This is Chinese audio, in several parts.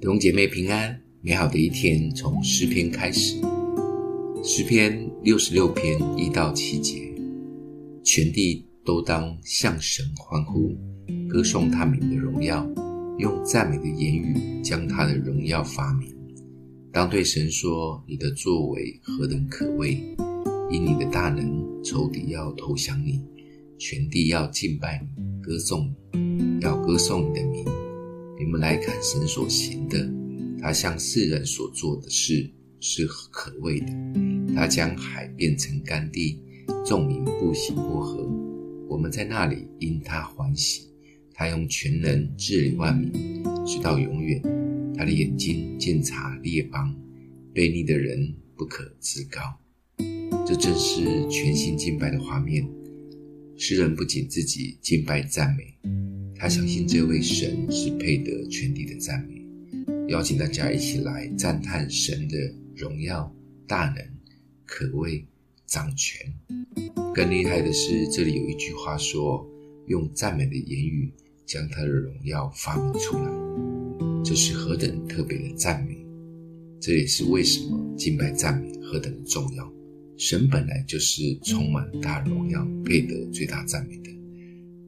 弟兄姐妹平安，美好的一天从诗篇开始。诗篇六十六篇一到七节，全地都当向神欢呼，歌颂他名的荣耀，用赞美的言语将他的荣耀发明。当对神说：“你的作为何等可畏！因你的大能，仇敌要投降你，全地要敬拜你，歌颂你，要歌颂你的。”我们来看神所行的，他向世人所做的事是可畏的。他将海变成干地，众民步行过河。我们在那里因他欢喜。他用全能治理万民，直到永远。他的眼睛鉴察列邦，悖逆的人不可自高。这正是全心敬拜的画面。诗人不仅自己敬拜赞美。他相信这位神是配得全地的赞美，邀请大家一起来赞叹神的荣耀、大能、可畏、掌权。更厉害的是，这里有一句话说：“用赞美的言语将他的荣耀发明出来。”这是何等特别的赞美！这也是为什么敬拜赞美何等的重要。神本来就是充满大荣耀、配得最大赞美的。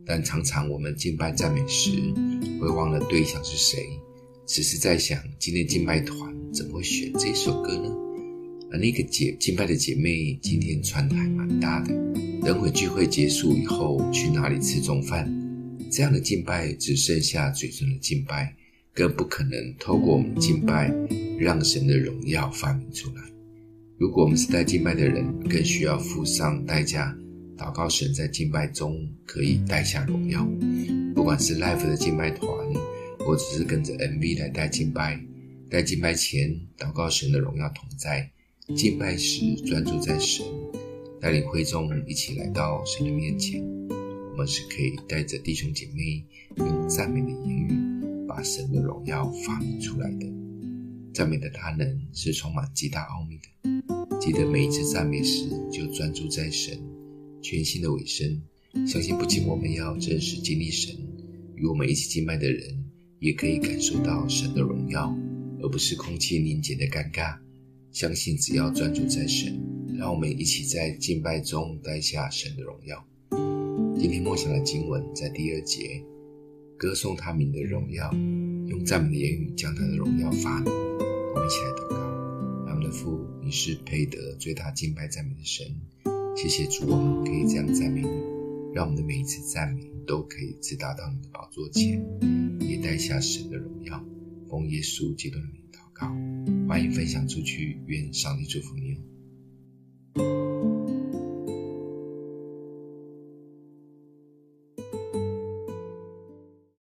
但常常我们敬拜赞美时，会忘了对象是谁，只是在想今天敬拜团怎么会选这首歌呢？而那个姐敬拜的姐妹今天穿的还蛮搭的。等会聚会结束以后去哪里吃中饭？这样的敬拜只剩下嘴唇的敬拜，更不可能透过我们敬拜让神的荣耀发明出来。如果我们是带敬拜的人，更需要付上代价。祷告神在敬拜中可以带下荣耀，不管是 Life 的敬拜团，或者是跟着 MV 来带敬拜，带敬拜前祷告神的荣耀同在，敬拜时专注在神，带领会众一起来到神的面前，我们是可以带着弟兄姐妹用赞美的言语，把神的荣耀发明出来的。赞美的他能是充满极大奥秘的，记得每一次赞美时就专注在神。全新的尾声，相信不仅我们要真实经历神，与我们一起敬拜的人，也可以感受到神的荣耀，而不是空气凝结的尴尬。相信只要专注在神，让我们一起在敬拜中带下神的荣耀。今天默想的经文在第二节，歌颂他名的荣耀，用赞美的言语将他的荣耀发明。我们一起来祷告，爱我们的父，你是配得最大敬拜赞美的神。谢谢主，我们可以这样赞美你，让我们的每一次赞美都可以直达到你的宝座前，也带下神的荣耀。奉耶稣基督的名祷告，欢迎分享出去，愿上帝祝福你哦。